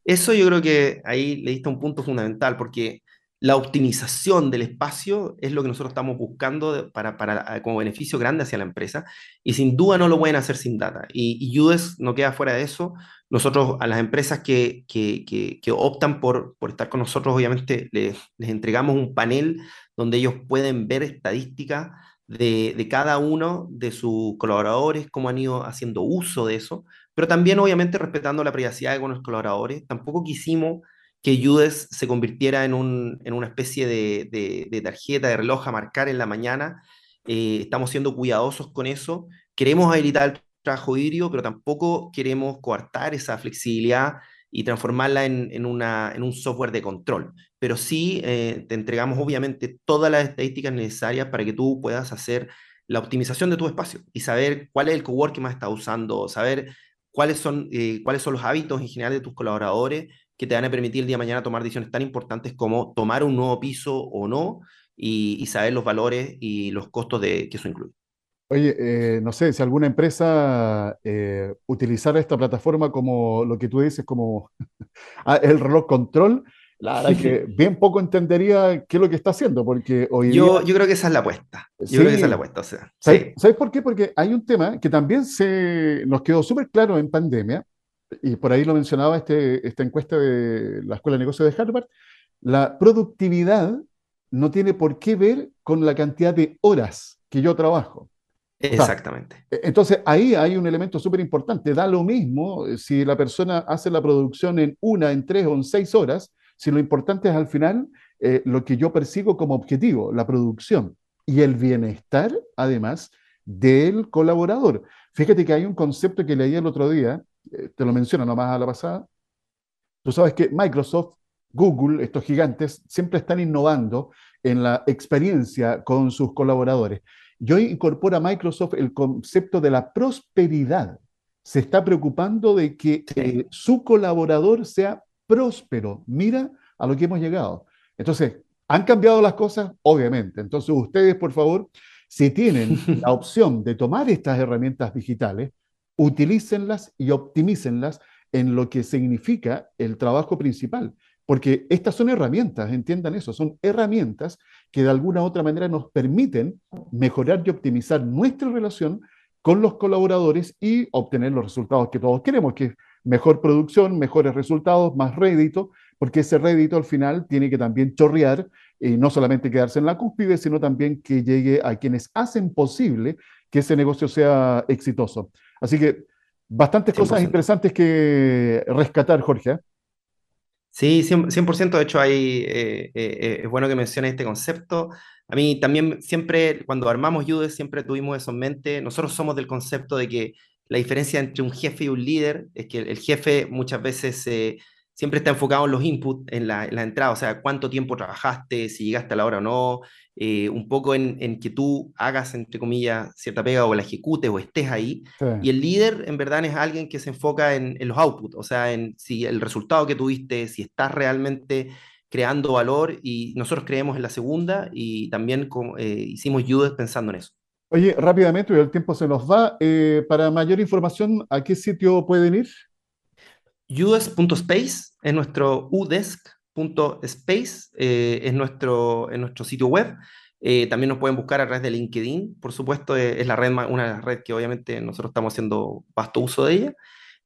Eso yo creo que ahí le diste un punto fundamental, porque la optimización del espacio es lo que nosotros estamos buscando para, para, como beneficio grande hacia la empresa, y sin duda no lo pueden hacer sin data. Y, y UDES no queda fuera de eso. Nosotros a las empresas que, que, que, que optan por, por estar con nosotros, obviamente les, les entregamos un panel donde ellos pueden ver estadísticas de, cada uno de sus colaboradores, cómo han ido haciendo uso de eso, pero también obviamente respetando la privacidad de los colaboradores. Tampoco quisimos que Judes se convirtiera en, un, en una especie de, de, tarjeta, de reloj a marcar en la mañana. Eh, estamos siendo cuidadosos con eso. Queremos habilitar el trabajo híbrido, pero tampoco queremos coartar esa flexibilidad y transformarla en, en un software de control. Pero sí eh, te entregamos obviamente todas las estadísticas necesarias para que tú puedas hacer la optimización de tu espacio y saber cuál es el cowork que más está usando, saber cuáles son, eh, cuáles son los hábitos en general de tus colaboradores que te van a permitir el día de mañana tomar decisiones tan importantes como tomar un nuevo piso o no y, y saber los valores y los costos de, que eso incluye. Oye, eh, no sé, si alguna empresa eh, utilizara esta plataforma como lo que tú dices, como el reloj control, es que bien poco entendería qué es lo que está haciendo, porque hoy yo, día... Yo creo que esa es la apuesta. Yo Sí. creo que esa es la apuesta. O sea, ¿Sabes, sí. sabes por qué? Porque hay un tema que también se, nos quedó súper claro en pandemia, y por ahí lo mencionaba este, esta encuesta de la Escuela de Negocios de Harvard, la productividad no tiene por qué ver con la cantidad de horas que yo trabajo. Exactamente. E-, entonces ahí hay un elemento súper importante. Da lo mismo eh, si la persona hace la producción en una, en tres o en seis horas, si lo importante es al final eh, lo que yo persigo como objetivo, la producción y el bienestar, además, del colaborador. Fíjate que hay un concepto que leí el otro día, eh, te lo menciono nomás a la pasada. Tú sabes que Microsoft, Google, estos gigantes, siempre están innovando en la experiencia con sus colaboradores. Y hoy incorpora Microsoft el concepto de la prosperidad. Se está preocupando de que eh, su colaborador sea próspero. Mira a lo que hemos llegado. Entonces, ¿han cambiado las cosas? Obviamente. Entonces, ustedes, por favor, si tienen la opción de tomar estas herramientas digitales, utilícenlas y optimícenlas en lo que significa el trabajo principal. Porque estas son herramientas, entiendan eso, son herramientas que de alguna u otra manera nos permiten mejorar y optimizar nuestra relación con los colaboradores y obtener los resultados que todos queremos, que es mejor producción, mejores resultados, más rédito, porque ese rédito al final tiene que también chorrear y no solamente quedarse en la cúspide, sino también que llegue a quienes hacen posible que ese negocio sea exitoso. Así que bastantes cosas interesantes que rescatar, Jorge. ¿eh? Sí, 100%, de hecho hay, eh, eh, es bueno que menciones este concepto. A mí también siempre, cuando armamos Jude, siempre tuvimos eso en mente. Nosotros somos del concepto de que la diferencia entre un jefe y un líder es que el, jefe muchas veces siempre está enfocado en los inputs, en la, entrada, o sea, cuánto tiempo trabajaste, si llegaste a la hora o no, eh, un poco en, que tú hagas, entre comillas, cierta pega o la ejecutes o estés ahí. Y el líder, en verdad, es alguien que se enfoca en, los outputs, o sea, en si el resultado que tuviste, si estás realmente creando valor, y nosotros creemos en la segunda y también eh, hicimos Judes pensando en eso. Oye, rápidamente, el tiempo se nos va. Eh, para mayor información, ¿a qué sitio pueden ir? udes.space es nuestro udesk.space, eh, es, nuestro, nuestro sitio web. Eh, también nos pueden buscar a través de LinkedIn, por supuesto, eh, es la red, una redes que obviamente nosotros estamos haciendo vasto uso de ella.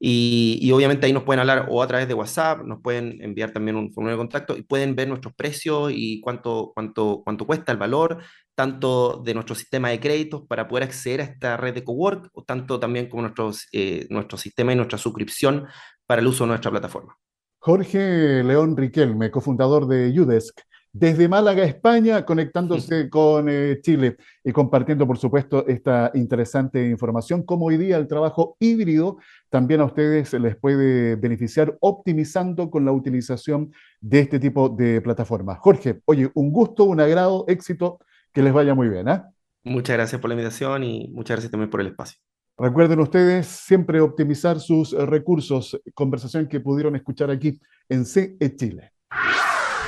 Y, obviamente ahí nos pueden hablar o a través de WhatsApp, nos pueden enviar también un formulario de contacto y pueden ver nuestros precios y cuánto, cuánto, cuánto cuesta el valor, tanto de nuestro sistema de créditos para poder acceder a esta red de cowork, o tanto también como nuestros, nuestro sistema y nuestra suscripción para el uso de nuestra plataforma. Jorge León Riquelme, cofundador de Udesk, desde Málaga, España, conectándose con eh, Chile y compartiendo, por supuesto, esta interesante información, como hoy día el trabajo híbrido también a ustedes les puede beneficiar optimizando con la utilización de este tipo de plataformas. Jorge, oye, un gusto, un agrado, éxito, que les vaya muy bien. ¿eh? Muchas gracias por la invitación y muchas gracias también por el espacio. Recuerden ustedes siempre optimizar sus recursos. Conversación que pudieron escuchar aquí en CE Chile.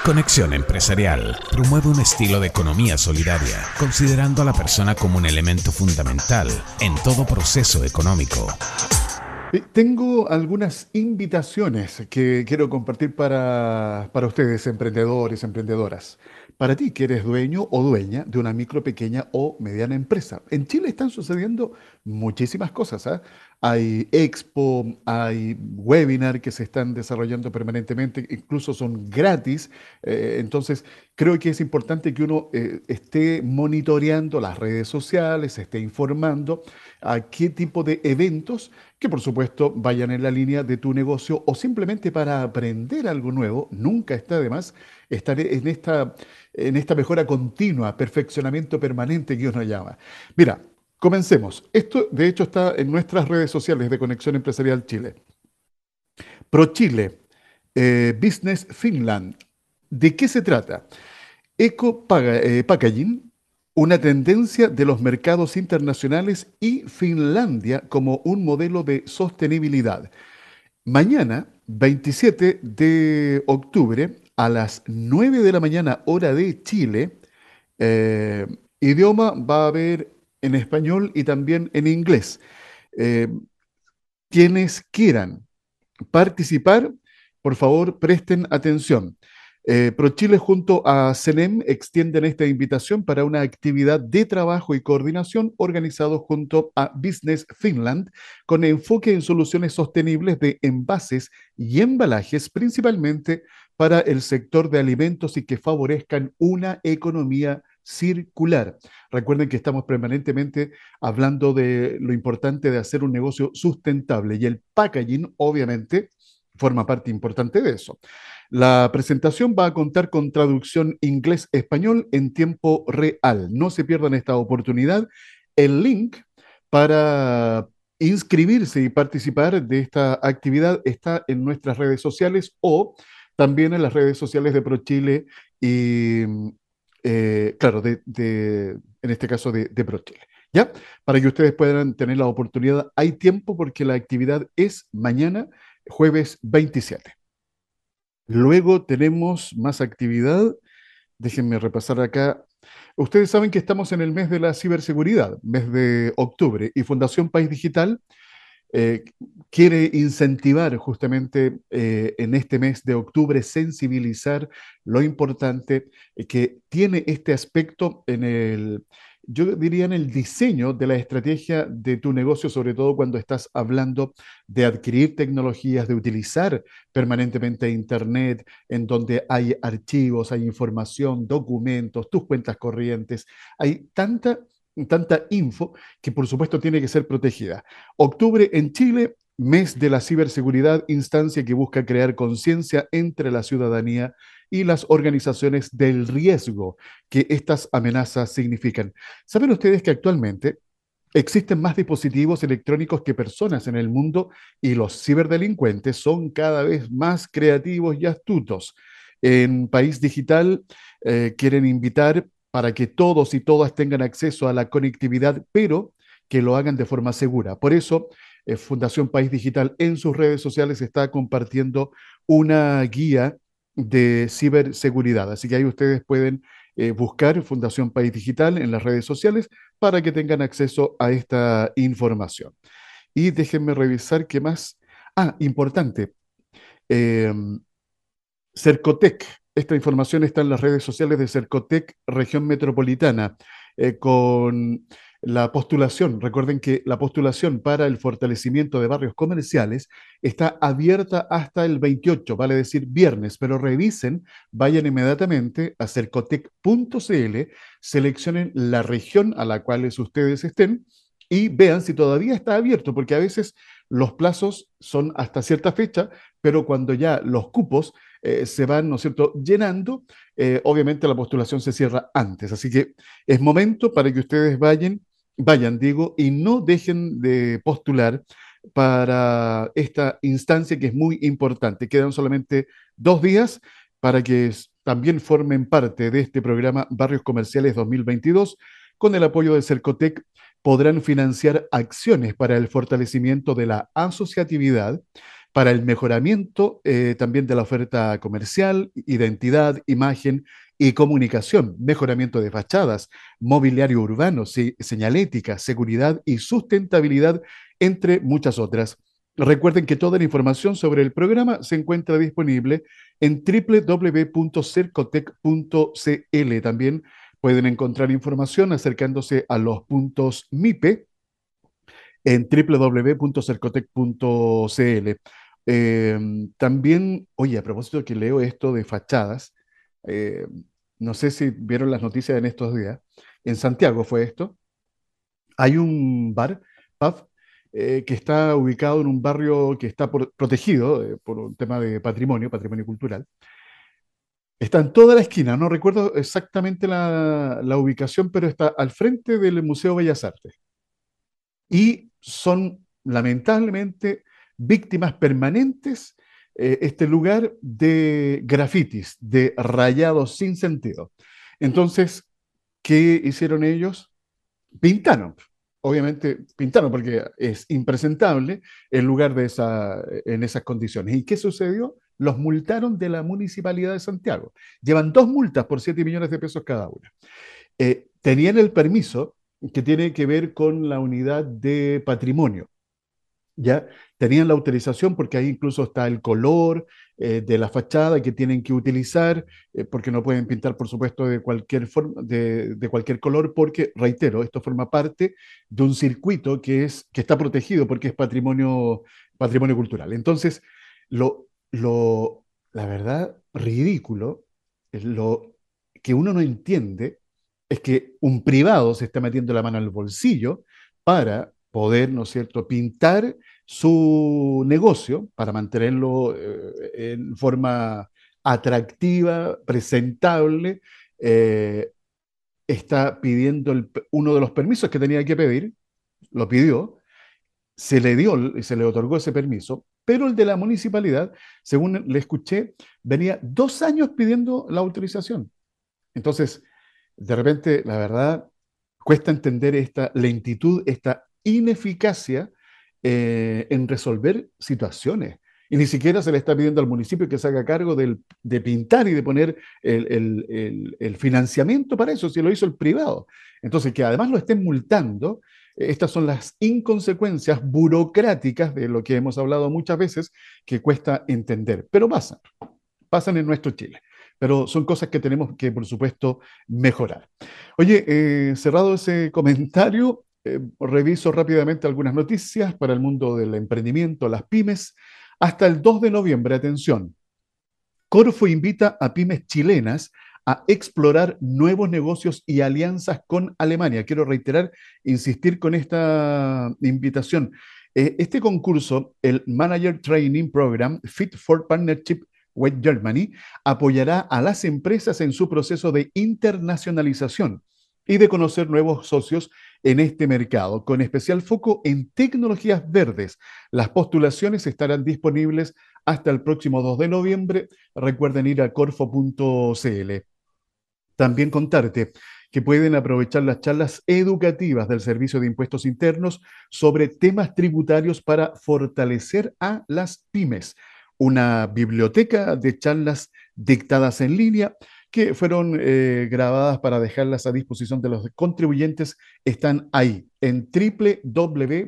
Conexión Empresarial promueve un estilo de economía solidaria, considerando a la persona como un elemento fundamental en todo proceso económico. Eh, tengo algunas invitaciones que quiero compartir para, para ustedes, emprendedores, emprendedoras para ti que eres dueño o dueña de una micro, pequeña o mediana empresa. En Chile están sucediendo muchísimas cosas. ¿ah? Hay expo, hay webinar que se están desarrollando permanentemente, incluso son gratis. Eh, entonces, creo que es importante que uno eh, esté monitoreando las redes sociales, esté informando a qué tipo de eventos que por supuesto vayan en la línea de tu negocio o simplemente para aprender algo nuevo, nunca está de más estar en esta, en esta mejora continua, perfeccionamiento permanente que uno llama. Mira, comencemos. Esto de hecho está en nuestras redes sociales de Conexión Empresarial Chile. ProChile, eh, Business Finland. ¿De qué se trata? Eco eh, Packaging una tendencia de los mercados internacionales y Finlandia como un modelo de sostenibilidad. Mañana, 27 de octubre, a las 9 de la mañana, hora de Chile, eh, idioma va a haber en español y también en inglés. Eh, quienes quieran participar, por favor, presten atención. Eh, ProChile junto a CENEM extienden esta invitación para una actividad de trabajo y coordinación organizado junto a Business Finland con enfoque en soluciones sostenibles de envases y embalajes, principalmente para el sector de alimentos y que favorezcan una economía circular. Recuerden que estamos permanentemente hablando de lo importante de hacer un negocio sustentable y el packaging, obviamente, forma parte importante de eso. La presentación va a contar con traducción inglés-español en tiempo real. No se pierdan esta oportunidad. El link para inscribirse y participar de esta actividad está en nuestras redes sociales o también en las redes sociales de ProChile y, eh, claro, de, en este caso de, de ProChile. ¿Ya? Para que ustedes puedan tener la oportunidad. Hay tiempo porque la actividad es mañana, jueves 27. Luego tenemos más actividad. Déjenme repasar acá. Ustedes saben que estamos en el mes de la ciberseguridad, mes de octubre, y Fundación País Digital eh, quiere incentivar justamente eh, en este mes de octubre, sensibilizar lo importante que tiene este aspecto en el, yo diría en el diseño de la estrategia de tu negocio, sobre todo cuando estás hablando de adquirir tecnologías, de utilizar permanentemente Internet, en donde hay archivos, hay información, documentos, tus cuentas corrientes, hay tanta tanta info que por supuesto tiene que ser protegida. Octubre en Chile, mes de la ciberseguridad, instancia que busca crear conciencia entre la ciudadanía y las organizaciones del riesgo que estas amenazas significan. ¿Saben ustedes que actualmente existen más dispositivos electrónicos que personas en el mundo y los ciberdelincuentes son cada vez más creativos y astutos? En País Digital eh, quieren invitar para que todos y todas tengan acceso a la conectividad, pero que lo hagan de forma segura. Por eso, eh, Fundación País Digital en sus redes sociales está compartiendo una guía de ciberseguridad. Así que ahí ustedes pueden eh, buscar Fundación País Digital en las redes sociales para que tengan acceso a esta información. Y déjenme revisar qué más. Ah, importante. Em, Cercotec. Esta información está en las redes sociales de Cercotec, región metropolitana, eh, con la postulación. Recuerden que la postulación para el fortalecimiento de barrios comerciales está abierta hasta el 28, vale decir viernes, pero revisen, vayan inmediatamente a cercotec.cl, seleccionen la región a la cual ustedes estén y vean si todavía está abierto, porque a veces los plazos son hasta cierta fecha, pero cuando ya los cupos eh, se van, ¿no es cierto?, llenando, eh, obviamente la postulación se cierra antes. Así que es momento para que ustedes vayan vayan, digo, y no dejen de postular para esta instancia que es muy importante. Quedan solamente dos días para que también formen parte de este programa Barrios Comerciales 2022. Con el apoyo de Cercotec podrán financiar acciones para el fortalecimiento de la asociatividad, para el mejoramiento eh, también de la oferta comercial, identidad, imagen y comunicación, mejoramiento de fachadas, mobiliario urbano, señalética, seguridad y sustentabilidad, entre muchas otras. Recuerden que toda la información sobre el programa se encuentra disponible en www.cercotec.cl. También pueden encontrar información acercándose a los puntos MIPE en www.cercotec.cl. Em, también, oye, a propósito que leo esto de fachadas, eh, no sé si vieron las noticias en estos días, en Santiago fue esto, hay un bar, pub, eh, que está ubicado en un barrio que está protegido eh, por un tema de patrimonio, patrimonio cultural. Está en toda la esquina, no recuerdo exactamente la, la ubicación, pero está al frente del Museo Bellas Artes. Y son lamentablemente víctimas permanentes eh, este lugar de grafitis, de rayados sin sentido. Entonces, ¿qué hicieron ellos? Pintaron. Obviamente pintaron porque es impresentable el lugar de esa, en esas condiciones. ¿Y qué sucedió? Los multaron de la Municipalidad de Santiago. Llevan dos multas por 7 millones de pesos cada una. Eh, tenían el permiso que tiene que ver con la unidad de patrimonio ya tenían la autorización porque ahí incluso está el color eh, de la fachada que tienen que utilizar, eh, porque no pueden pintar, por supuesto, de cualquier forma, de, cualquier color, porque, reitero, esto forma parte de un circuito que, es, que está protegido porque es patrimonio, patrimonio cultural. Entonces, lo, lo la verdad, ridículo, lo que uno no entiende es que un privado se está metiendo la mano al bolsillo para poder, ¿no es cierto?, pintar su negocio para mantenerlo eh, en forma atractiva, presentable, eh, está pidiendo uno de los permisos que tenía que pedir, lo pidió, se le dio y se le otorgó ese permiso, pero el de la municipalidad, según le escuché, venía dos años pidiendo la autorización. Entonces, de repente, la verdad, cuesta entender esta lentitud, esta ineficacia eh, en resolver situaciones. Y ni siquiera se le está pidiendo al municipio que se haga cargo de pintar y de poner el, financiamiento para eso, si lo hizo el privado. Entonces, que además lo estén multando, estas son las inconsecuencias burocráticas de lo que hemos hablado muchas veces, que cuesta entender, pero pasan, pasan en nuestro Chile. Pero son cosas que tenemos que, por supuesto, mejorar. Oye, eh, cerrado ese comentario, eh, reviso rápidamente algunas noticias para el mundo del emprendimiento, las pymes. Hasta el 2 de noviembre, atención, Corfo invita a pymes chilenas a explorar nuevos negocios y alianzas con Alemania. Quiero reiterar, insistir con esta invitación. Eh, este concurso, el Manager Training Program Fit for Partnership with Germany, apoyará a las empresas en su proceso de internacionalización y de conocer nuevos socios en este mercado, con especial foco en tecnologías verdes. Las postulaciones estarán disponibles hasta el próximo 2 de noviembre. Recuerden ir a corfo.cl. También contarte que pueden aprovechar las charlas educativas del Servicio de Impuestos Internos sobre temas tributarios para fortalecer a las pymes. Una biblioteca de charlas dictadas en línea que fueron eh, grabadas para dejarlas a disposición de los contribuyentes están ahí en www.sii.cl.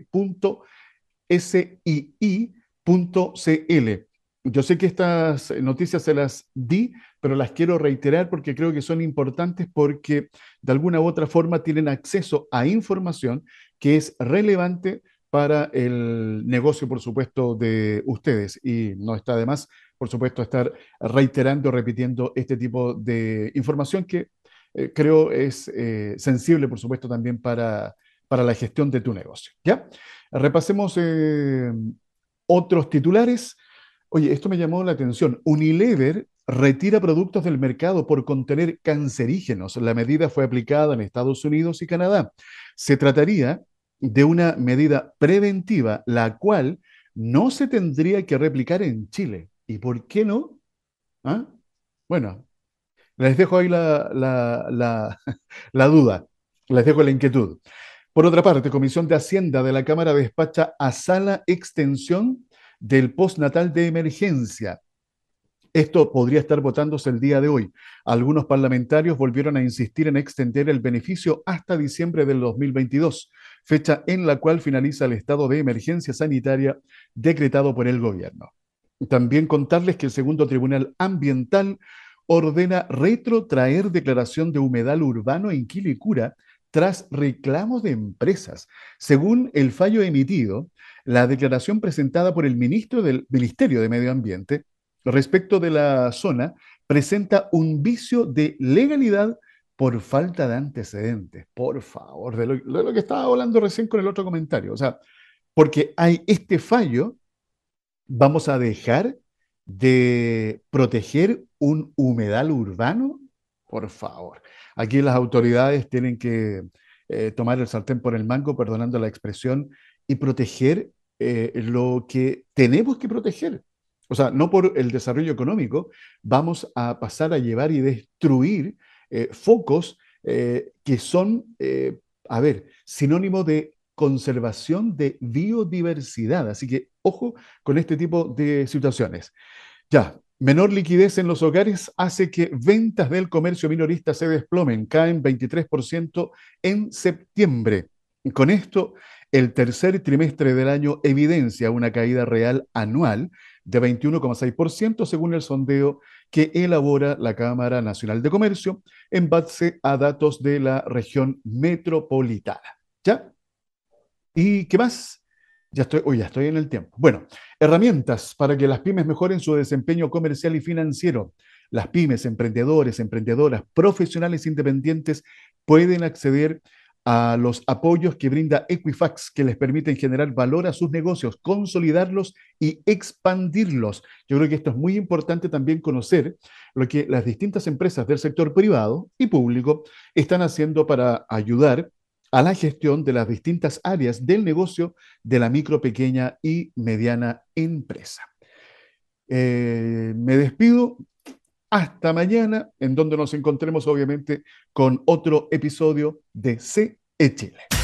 Yo sé que estas noticias se las di, pero las quiero reiterar porque creo que son importantes porque de alguna u otra forma tienen acceso a información que es relevante para el negocio, por supuesto, de ustedes. Y no está de más por supuesto, estar reiterando, repitiendo este tipo de información que eh, creo es eh, sensible, por supuesto, también para, para la gestión de tu negocio. ¿Ya? Repasemos eh, otros titulares. Oye, esto me llamó la atención. Unilever retira productos del mercado por contener cancerígenos. La medida fue aplicada en Estados Unidos y Canadá. Se trataría de una medida preventiva, la cual no se tendría que replicar en Chile. ¿Y por qué no? ¿Ah? Bueno, les dejo ahí la, la, duda, les dejo la inquietud. Por otra parte, Comisión de Hacienda de la Cámara despacha a sala extensión del postnatal de emergencia. Esto podría estar votándose el día de hoy. Algunos parlamentarios volvieron a insistir en extender el beneficio hasta diciembre del 2022, fecha en la cual finaliza el estado de emergencia sanitaria decretado por el gobierno. También contarles que el segundo Tribunal Ambiental ordena retrotraer declaración de humedal urbano en Quilicura tras reclamos de empresas. Según el fallo emitido, la declaración presentada por el ministro del Ministerio de Medio Ambiente respecto de la zona presenta un vicio de legalidad por falta de antecedentes. Por favor, de lo, de lo que estaba hablando recién con el otro comentario. O sea, porque hay este fallo vamos a dejar de proteger un humedal urbano? Por favor. Aquí las autoridades tienen que eh, tomar el sartén por el mango, perdonando la expresión, y proteger eh, lo que tenemos que proteger. O sea, no por el desarrollo económico, vamos a pasar a llevar y destruir eh, focos que son, a ver, sinónimo de conservación de biodiversidad. Así que ojo con este tipo de situaciones. Ya, menor liquidez en los hogares hace que ventas del comercio minorista se desplomen, caen 23% en septiembre. Con esto, el tercer trimestre del año evidencia una caída real anual de 21,6% según el sondeo que elabora la Cámara Nacional de Comercio en base a datos de la región metropolitana. ¿Ya? ¿Y qué más? Ya estoy, ya estoy en el tiempo. Bueno, herramientas para que las pymes mejoren su desempeño comercial y financiero. Las pymes, emprendedores, emprendedoras, profesionales independientes pueden acceder a los apoyos que brinda Equifax, que les permiten generar valor a sus negocios, consolidarlos y expandirlos. Yo creo que esto es muy importante también conocer lo que las distintas empresas del sector privado y público están haciendo para ayudar a la gestión de las distintas áreas del negocio de la micro, pequeña y mediana empresa. Eh, me despido hasta mañana, en donde nos encontremos obviamente con otro episodio de CE Chile.